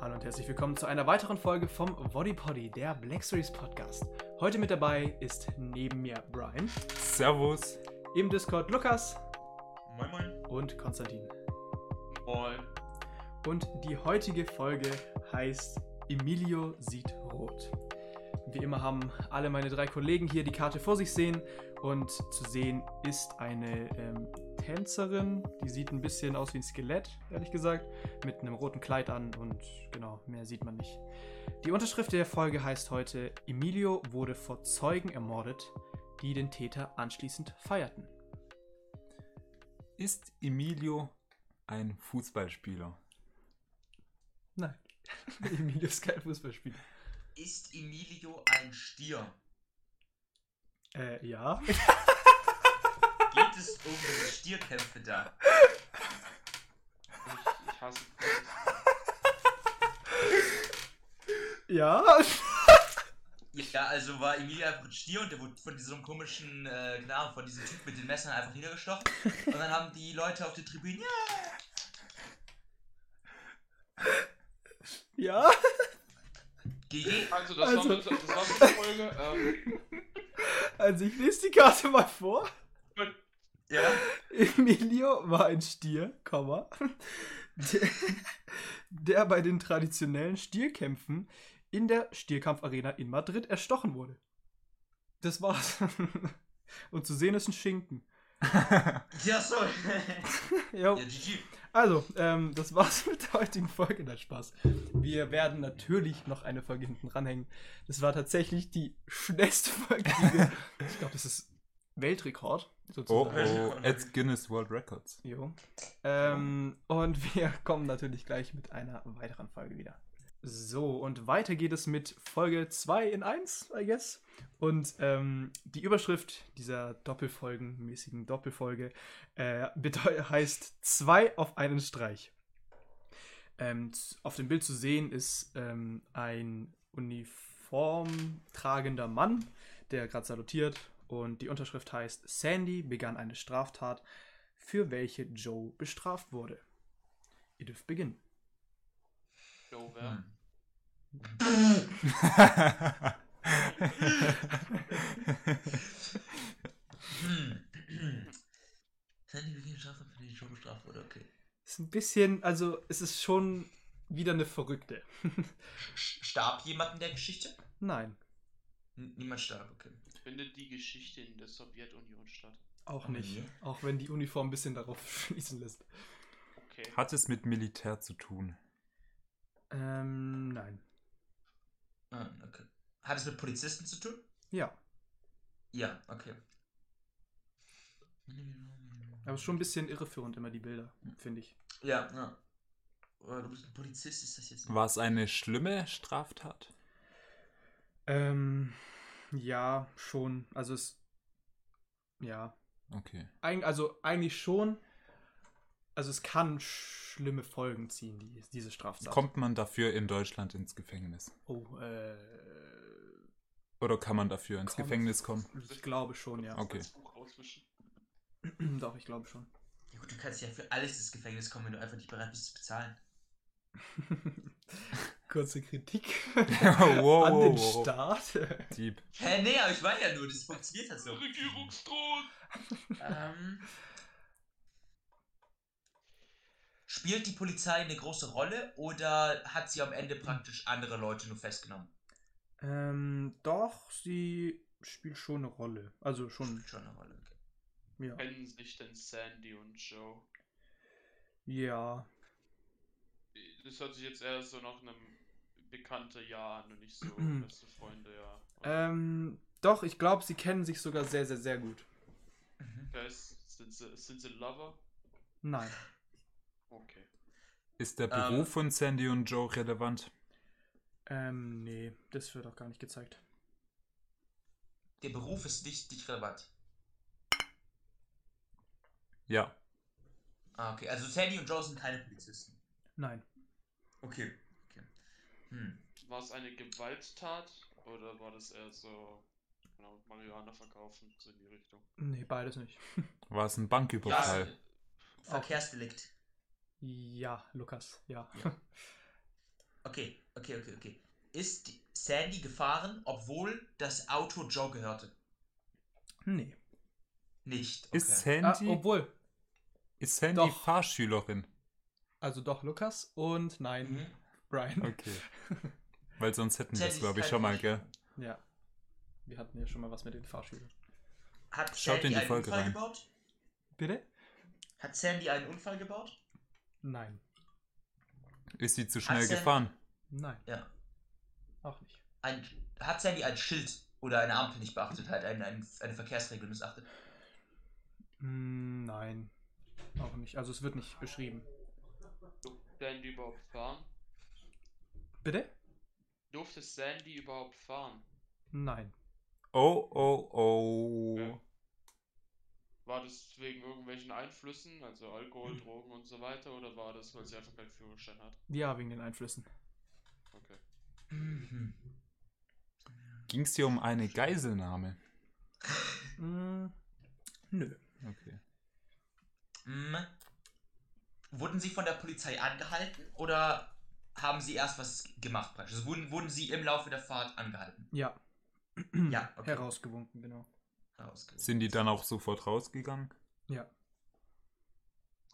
Hallo und herzlich willkommen zu einer weiteren Folge vom Body Poddy, der Black Series Podcast. Heute mit dabei ist neben mir Brian, Servus. im Discord Lukas Moin Moin. und Konstantin. Moin. Und die heutige Folge heißt Emilio sieht rot. Wie immer haben alle meine drei Kollegen hier die Karte vor sich sehen und zu sehen ist eine ähm, Tänzerin, die sieht ein bisschen aus wie ein Skelett, ehrlich gesagt, mit einem roten Kleid an und genau, mehr sieht man nicht. Die Unterschrift der Folge heißt heute Emilio wurde vor Zeugen ermordet, die den Täter anschließend feierten. Ist Emilio ein Fußballspieler? Nein, Emilio ist kein Fußballspieler. Ist Emilio ein Stier? Äh, ja. Geht es um Stierkämpfe da? Ich, ich hasse Ja. Ja, also war Emilio einfach ein Stier und der wurde von diesem komischen, äh, keine Ahnung, von diesem Typ mit den Messern einfach niedergestochen. Und dann haben die Leute auf den Tribünen, ja, Ja. GG. Also, das, Also- War, das, das war der Folge. Ähm, Also ich lese die Karte mal vor. Ja. Emilio war ein Stier, Komma, der, der bei den traditionellen Stierkämpfen in der Stierkampfarena in Madrid erstochen wurde. Das war's. Und zu sehen ist ein Schinken. Ja, sorry. Ja, GG. Also, ähm, das war's mit der heutigen Folge. Der Spaß. Wir werden natürlich noch eine Folge hinten ranhängen. Das war tatsächlich die schnellste Folge, die wir. ich glaube, das ist Weltrekord. Oh, Sozusagen. oh, at Guinness World Records. Jo. Ähm, und wir kommen natürlich gleich mit einer weiteren Folge wieder. So, und weiter geht es mit Folge 2 in 1, I guess. Und ähm, die Überschrift dieser doppelfolgenmäßigen Doppelfolge äh, heißt 2 auf einen Streich. Ähm, auf dem Bild zu sehen ist ähm, ein uniformtragender Mann, der gerade salutiert. Und die Unterschrift heißt, Sandy begann eine Straftat, für welche Joe bestraft wurde. Ihr dürft beginnen. Joe, wer? Hm. Sandy beging Strafe, für die schon bestraft wurde, okay. Ist ein bisschen, also es ist schon wieder eine Verrückte. Starb jemand in der Geschichte? Nein, N niemand starb, okay. Findet die Geschichte in der Sowjetunion statt? auch nicht. je. Auch wenn die Uniform ein bisschen darauf schließen lässt. Okay. Hat es mit Militär zu tun? Ähm, nein. Ah, okay. Hat es mit Polizisten zu tun? Ja, Ja, okay. aber es ist schon ein bisschen irreführend immer die Bilder, finde ich. Ja, ja. Oh, du bist ein Polizist, ist das jetzt? War es eine schlimme Straftat? Ähm, ja, schon. Also es, ja, Okay. Eig also eigentlich schon. Also es kann schlimme Folgen ziehen, die, diese Straftat. Kommt man dafür in Deutschland ins Gefängnis? Oh, äh, Oder kann man dafür ins Kommt. Gefängnis kommen? ich glaube schon, ja. Okay. Das Buch auswischen. Doch, ich glaube schon. Ja gut, du kannst ja für alles ins Gefängnis kommen, wenn du einfach nicht bereit bist zu bezahlen. Kurze Kritik wow, an den wow. Staat. Dieb. Hä, nee, aber ich meine ja nur, das funktioniert halt so. Regierungsthron! ähm, spielt die Polizei eine große Rolle oder hat sie am Ende praktisch andere Leute nur festgenommen? ähm, doch, sie spielt schon eine Rolle. Also schon, Spielt schon eine Rolle. Okay. ja. Kennen sich denn Sandy und Joe? Ja, Das hört sich jetzt eher so nach einem bekannten Jahr an und nicht so beste Freunde, ja. ähm, doch, ich glaube, sie kennen sich sogar sehr, sehr, sehr gut. Mhm. Guys, sind sie, sind sie Lover? Nein. Okay. Ist der Ähm. Beruf von Sandy und Joe relevant? Ähm, nee, das wird auch gar nicht gezeigt. Der Beruf ist nicht, nicht relevant. Ja. Ah, okay. Also Sandy und Joe sind keine Polizisten. Nein. Okay. Hm. War es eine Gewalttat oder war das eher so, genau, Marihuana verkaufen, so in die Richtung? Nee, beides nicht. War es ein Ja, Banküberfall? Verkehrsdelikt. Ja, Lukas, ja. Ja. Okay, okay, okay, okay. Ist Sandy gefahren, obwohl das Auto Joe gehörte? Nee. Nicht. Okay. Ist Ah, Sandy, obwohl, ist Sandy Doch. Fahrschülerin? also doch Lukas und nein, Mhm. Brian. Okay. Weil sonst hätten wir ist glaube ich, kein schon mal, gell? Ja. Wir hatten ja schon mal was mit den Fahrschülern. Hat Schaut Sandy in die einen Folge Unfall rein. gebaut? Bitte? Hat Sandy einen Unfall gebaut? Nein. Ist sie zu schnell Sandy- gefahren? Nein. Ja. Auch nicht. Ein, hat Sandy ein Schild oder eine Ampel nicht beachtet, halt ein, ein, eine Verkehrsregel missachtet? Mm, Nein. Auch nicht. Also es wird nicht beschrieben. Sandy überhaupt fahren? Bitte? Durfte Sandy überhaupt fahren? Nein. Oh, oh, oh. Ja. War das wegen irgendwelchen Einflüssen, also Alkohol, Drogen und so weiter, oder war das, weil sie einfach keinen Führerschein hat? Ja, wegen den Einflüssen. Okay. Mhm. Ging es hier um eine Geiselnahme? Mm, nö. Okay. Mm. Wurden Sie von der Polizei angehalten oder haben Sie erst was gemacht praktisch? Also wurden, wurden Sie im Laufe der Fahrt angehalten? Ja. Ja, okay. Herausgewunken, genau. Rausgeholt. Sind die dann auch sofort rausgegangen? Ja.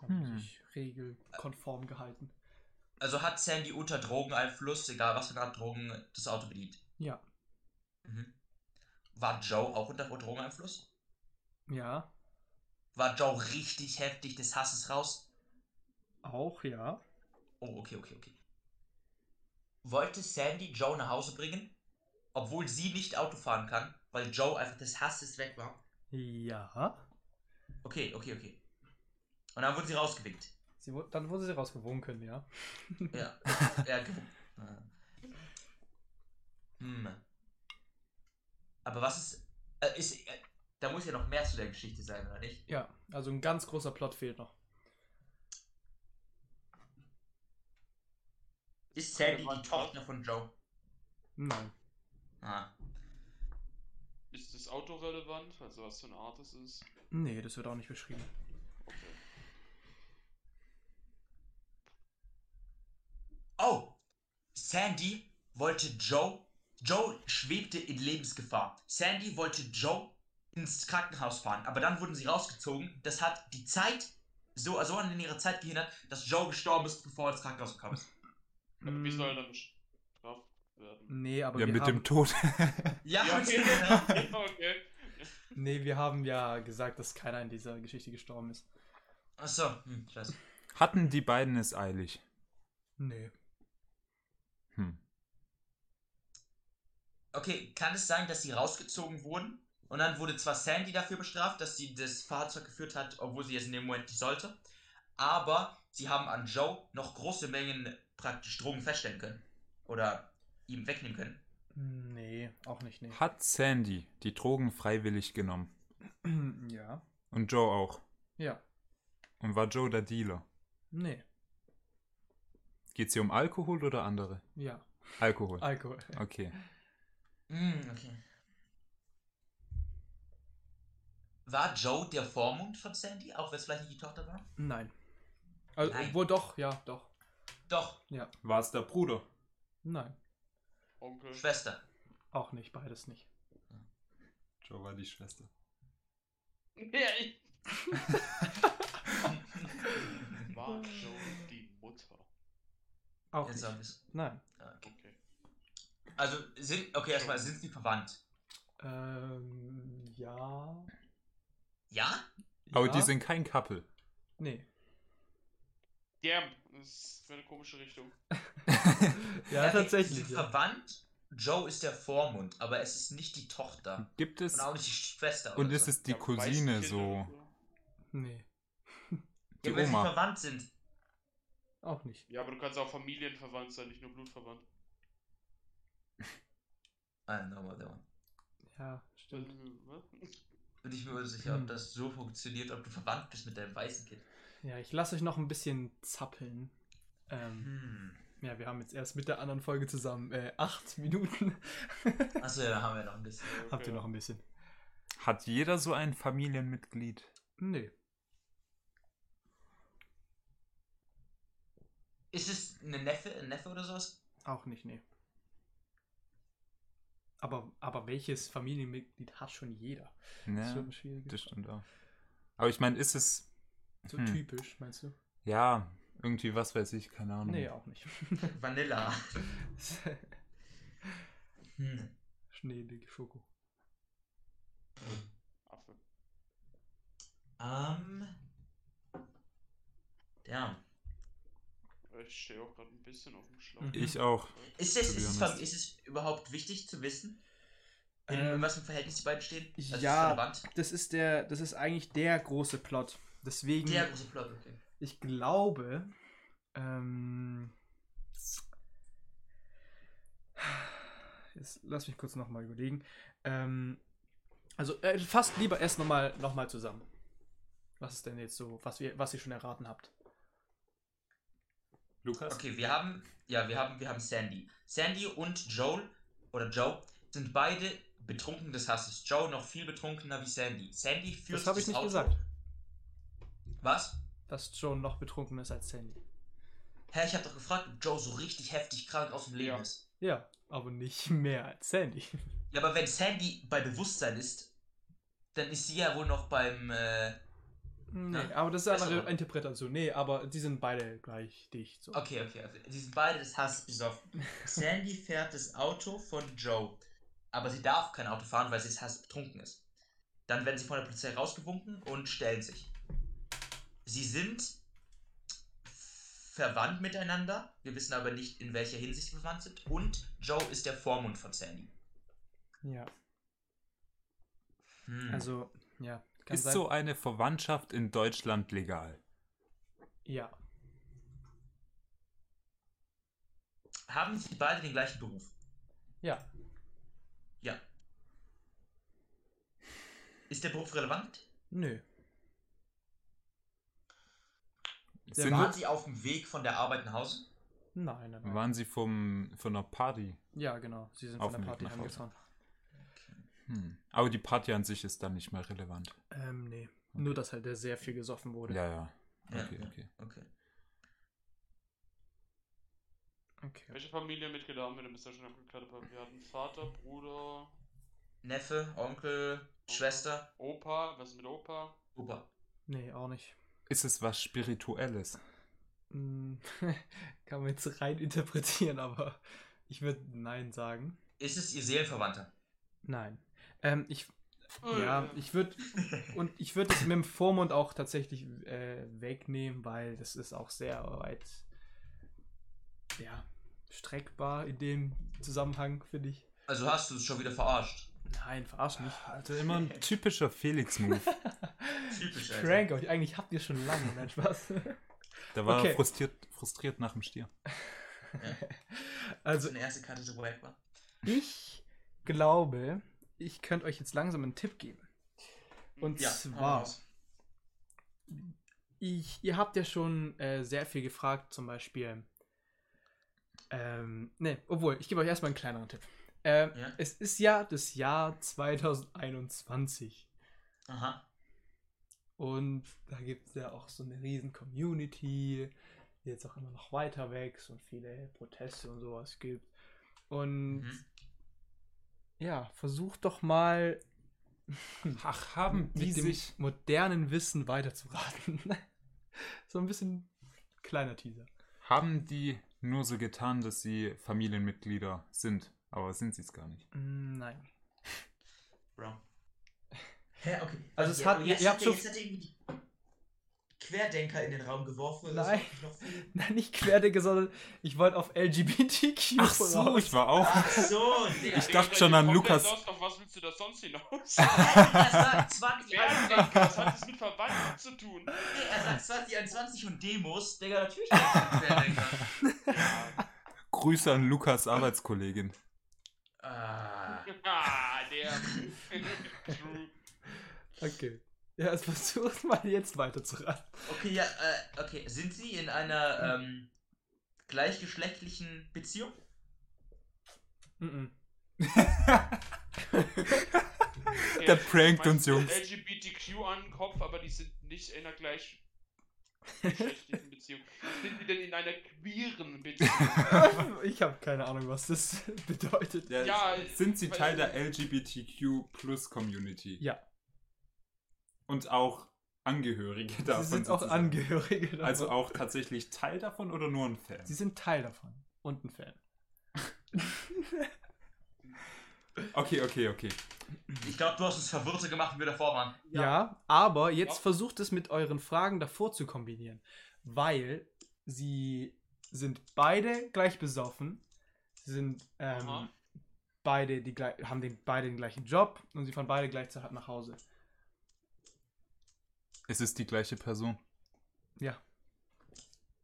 Haben Hm. sich regelkonform gehalten. Also hat Sandy unter Drogeneinfluss, egal was für eine Art Drogen, das Auto bedient? Ja. Mhm. War Joe auch unter Drogeneinfluss? Ja. War Joe richtig heftig des Hasses raus? Auch, ja. Oh, okay, okay, okay. Wollte Sandy Joe nach Hause bringen, obwohl sie nicht Auto fahren kann, weil Joe einfach des Hasses weg war? Ja. Okay, okay, okay. Und dann wurde sie rausgewinkt. Sie, dann wurde sie rausgewunken, ja. Ja. ja, hm. Aber was ist, äh, ist. Äh, da muss ja noch mehr zu der Geschichte sein, oder nicht? Ja, also ein ganz großer Plot fehlt noch. Ist Sandy die Tochter von Joe? Nein. Ah. Ist das Auto relevant? Also was für eine Art es ist? Nee, das wird auch nicht beschrieben. Okay. Oh! Sandy wollte Joe. Joe schwebte in Lebensgefahr. Sandy wollte Joe ins Krankenhaus fahren, aber dann wurden sie rausgezogen. Das hat die Zeit so, so an ihrer Zeit gehindert, dass Joe gestorben ist, bevor er ins Krankenhaus gekommen ist. Aber wie Mm, soll er dann bestraft werden? Nee, aber ja, wir mit haben, dem Tod. Ja, Ja, okay. okay. ja, okay. Nee, wir haben ja gesagt, dass keiner in dieser Geschichte gestorben ist. Achso, hm, scheiße. Hatten die beiden es eilig? Nee. Hm. Okay, kann es sein, dass sie rausgezogen wurden? Und dann wurde zwar Sandy dafür bestraft, dass sie das Fahrzeug geführt hat, obwohl sie es in dem Moment nicht sollte. Aber sie haben an Joe noch große Mengen praktisch Drogen feststellen können. Oder ihm wegnehmen können. Nee, auch nicht, nee. Hat Sandy die Drogen freiwillig genommen? ja. Und Joe auch? Ja. Und war Joe der Dealer? Nee. Geht es hier um Alkohol oder andere? Ja. Alkohol. Alkohol. Okay. Hm, okay. War Joe der Vormund von Sandy, auch wenn es vielleicht nicht die Tochter war? Nein. Also, Nein. obwohl doch, ja, doch. Doch, Ja. War es der Bruder? Nein. Onkel. Schwester. Auch nicht, beides nicht. Joe war die Schwester. Ja, ich. War Joe die Mutter? Auch Jetzt nicht. Nein. Ah, okay. Okay. Also, sind, okay, erstmal, sind sie verwandt? Ähm, ja. Ja? Aber ja. die sind kein Couple. Nee. Damn, das ist für eine komische Richtung. ja, okay, Sie tatsächlich. Ja. verwandt. Joe ist der Vormund, aber es ist nicht die Tochter. Gibt es. Und auch nicht die Schwester. Und oder ist so. es die Ja, Cousine Waisenkind so? Nee. Die ja, wenn Oma. sie verwandt sind. Auch nicht. Ja, aber du kannst auch familienverwandt sein, nicht nur blutverwandt. I don't know about that one. Ja, stimmt. Was? Bin ich mir unsicher, Hm. ob das so funktioniert, ob du verwandt bist mit deinem weißen Kind. Ja, ich lasse euch noch ein bisschen zappeln. Ähm, Hm. ja, wir haben jetzt erst mit der anderen Folge zusammen äh, acht Minuten. Achso, ja, da haben wir noch ein bisschen. Habt ihr noch ein bisschen? Hat jeder so ein Familienmitglied? Nee. Ist es eine Neffe, ein Neffe oder sowas? Auch nicht, nee. Aber, aber welches Familienmitglied hat schon jeder? Das ist Ja, schon eine schwierige das stimmt auch. Aber ich meine, ist es. So hm, typisch, meinst du? Ja, irgendwie, was weiß ich, keine Ahnung. Nee, auch nicht. Vanilla. Hm. Schneelige Schoko. Affe. Ähm. Ja. Ich stehe auch gerade ein bisschen auf dem Schlauch. Ich auch. Ist es, ist, es, ist es überhaupt wichtig zu wissen, in Ähm, was einem Verhältnis die beiden stehen? Also ist ja, relevant? das ist der, das ist eigentlich der große Plot. Deswegen, Der große Plot, okay. ich glaube, ähm, jetzt lass mich kurz nochmal überlegen. Ähm, also äh, fasst lieber erst nochmal noch mal zusammen. Was ist denn jetzt so, was, wir, was ihr schon erraten habt? Lukas? Okay, wir haben, ja, wir haben, wir haben Sandy. Sandy und Joel, oder Joe, sind beide betrunken des Hasses. Joe noch viel betrunkener wie Sandy. Sandy führt Das habe ich nicht Auto. gesagt, Was? dass Joan noch betrunken ist als Sandy. Hä, ich habe doch gefragt, ob Joe so richtig heftig krank aus dem Leben Ja. ist. Ja, aber nicht mehr als Sandy. Ja, aber wenn Sandy bei Bewusstsein ist, dann ist sie ja wohl noch beim, äh, Nee, Ja. aber das ist eine andere? Interpretation. Nee, aber die sind beide gleich dicht. So. Okay, okay, also die sind beide des Hasses besoffen. Sandy fährt das Auto von Joe, aber sie darf kein Auto fahren, weil sie des Hasses betrunken ist. Dann werden sie von der Polizei rausgewunken und stellen sich. Sie sind verwandt miteinander, wir wissen aber nicht, in welcher Hinsicht sie verwandt sind. Und Joe ist der Vormund von Sandy. Ja, Hm. also, ja. Kann Ist sein. so eine Verwandtschaft in Deutschland legal? Ja. Haben sie beide den gleichen Beruf? Ja. Ja. Ist der Beruf relevant? Nö. Sind, Waren sie auf dem Weg von der Arbeit nach Hause? Nein, nein, nein. waren sie vom, von einer Party? Ja, genau. Sie sind Auf von der Party Weg nach Hause. heimgefahren. Hm. Aber die Party an sich ist dann nicht mehr relevant. Ähm, nee. Nur, dass halt der sehr viel gesoffen wurde. Ja, ja. Ja, Okay, ja. okay. Okay. Okay. Welche Familienmitglieder haben wir denn bisher schon abgeklärt? Wir hatten Vater, Bruder, Neffe, Onkel, Schwester, Opa. Was ist mit Opa? Opa. Nee, auch nicht. Ist es was Spirituelles? Hm, Kann man jetzt rein interpretieren, aber ich würde Nein sagen. Ist es ihr Seelenverwandter? Nein. Ähm, ich, ja, ich würde und ich würde es mit dem Vormund auch tatsächlich äh, wegnehmen, weil das ist auch sehr weit ja, streckbar in dem Zusammenhang, finde ich. Also hast du es schon wieder verarscht. Nein, verarsch mich. Also immer ein typischer Felix-Move. Typisch, Ich crank euch. Eigentlich habt ihr schon lange. Nein, Spaß. Da war Okay. er frustriert, frustriert nach dem Stier. Also, Seine erste Karte so wack war. ich glaube, ich könnte euch jetzt langsam einen Tipp geben. Und Ja, zwar, ich, ihr habt ja schon äh, sehr viel gefragt, zum Beispiel. Ähm, ne, obwohl, ich gebe euch erstmal einen kleineren Tipp. Ähm, Ja. Es ist ja das Jahr 2021. Aha. Und da gibt es ja auch so eine riesen Community, die jetzt auch immer noch weiter wächst und viele Proteste und sowas gibt. Und Mhm. ja, versucht doch mal Ach, haben die mit dem sich. modernen Wissen weiterzuraten. so ein bisschen kleiner Teaser. Haben die nur so getan, dass sie Familienmitglieder sind? Aber sind sie es gar nicht. Mm, Nein. Bro. Hä, okay. Also es Warte, hat- jetzt ihr habt schon- jetzt hat irgendwie die Querdenker in den Raum geworfen. oder Nein. Nein, nicht Querdenker, sondern ich wollte auf LGBTQ Ach so, ich war auch. Ach so, Digga. Ich dachte schon an Lukas. Auf was willst du da sonst hinaus? er sagt 20, Querdenker, was hat das mit Verwandten zu tun? Nee, er sagt 2021 und Demos. Digga, natürlich er Querdenker. Grüße an Lukas Arbeitskollegin. Ah. Ah, der. True. Okay. Ja, also versucht mal jetzt weiterzuraten. Okay, ja, äh, okay. Sind Sie in einer ähm, gleichgeschlechtlichen Beziehung? Mhm. Der prankt uns, Jungs. LGBTQ an den Kopf, aber die sind nicht in der gleich. geschlechtlichen Beziehung. Sind die denn in einer queeren Beziehung? ich habe keine Ahnung, was das bedeutet. Ja, Ja, sind sie Teil der LGBTQ Plus Community? Ja, Und auch Angehörige davon? sie sind auch sozusagen? Angehörige davon. Also auch tatsächlich Teil davon oder nur ein Fan? Sie sind Teil davon und ein Fan. Okay, okay, okay. Ich glaube, du hast uns verwirrter gemacht, wie wir davor waren. Ja, aber jetzt Ja. versucht es mit euren Fragen davor zu kombinieren, weil sie sind beide gleich besoffen, sie sind ähm, beide die gleich, haben den, beide den gleichen Job und sie fahren beide gleichzeitig nach Hause. Es ist die gleiche Person. Ja.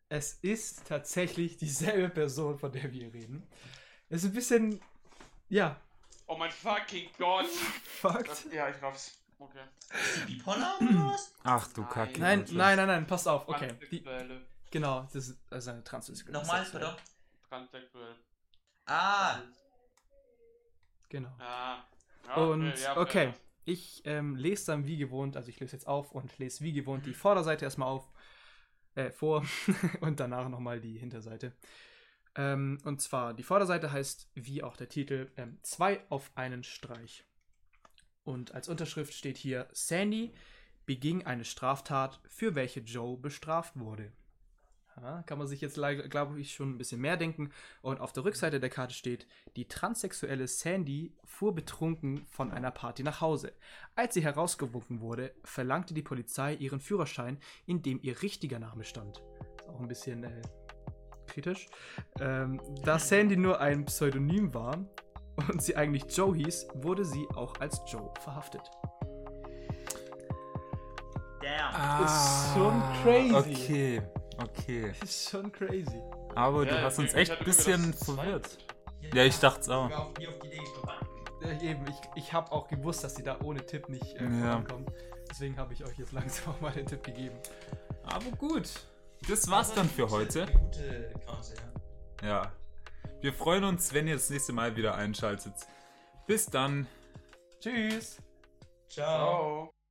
Es ist tatsächlich dieselbe Person, von der wir reden. Es ist ein bisschen, ja, Oh mein fucking Gott. Fakt. Das, ja, ich raff's. Okay. Bipolar oder was? Ach du Nein. Kacke. Nein, nein, nein, nein, passt auf. Okay, die, Transsexuelle. genau, das ist, ist eine Transsexuelle. Nochmal, bitte. Transsexuell. Ah, Genau. Ah. Ja, Und ja, fair okay, enough. ich ähm, lese dann wie gewohnt, also ich löse jetzt auf und lese wie gewohnt die Vorderseite erstmal auf, äh, vor und danach nochmal die Hinterseite. Ähm, und zwar, die Vorderseite heißt, wie auch der Titel, ähm, zwei auf einen Streich. Und als Unterschrift steht hier, Sandy beging eine Straftat, für welche Joe bestraft wurde. Ja, kann man sich jetzt, glaube ich, schon ein bisschen mehr denken. Und auf der Rückseite der Karte steht, die transsexuelle Sandy fuhr betrunken von einer Party nach Hause. Als sie herausgewunken wurde, verlangte die Polizei ihren Führerschein, in dem ihr richtiger Name stand. Ist auch ein bisschen äh, kritisch. Ähm, da Sandy nur ein Pseudonym war und sie eigentlich Joe hieß, wurde sie auch als Joe verhaftet. damn. Ist schon crazy. Ah, Okay, okay. Ist schon crazy. Aber du Ja, hast uns ich echt ein bisschen verwirrt. Ja, ich auch. Auf- auf die Idee gekommen. Ja, eben, ich, ich habe auch gewusst, dass sie da ohne Tipp nicht äh, Ja. vorankommen. Deswegen habe ich euch jetzt langsam auch mal den Tipp gegeben. Aber gut. Das war's dann für heute. Eine gute Karte, ja. Ja. Wir freuen uns, wenn ihr das nächste Mal wieder einschaltet. Bis dann. Tschüss! Ciao. Ciao.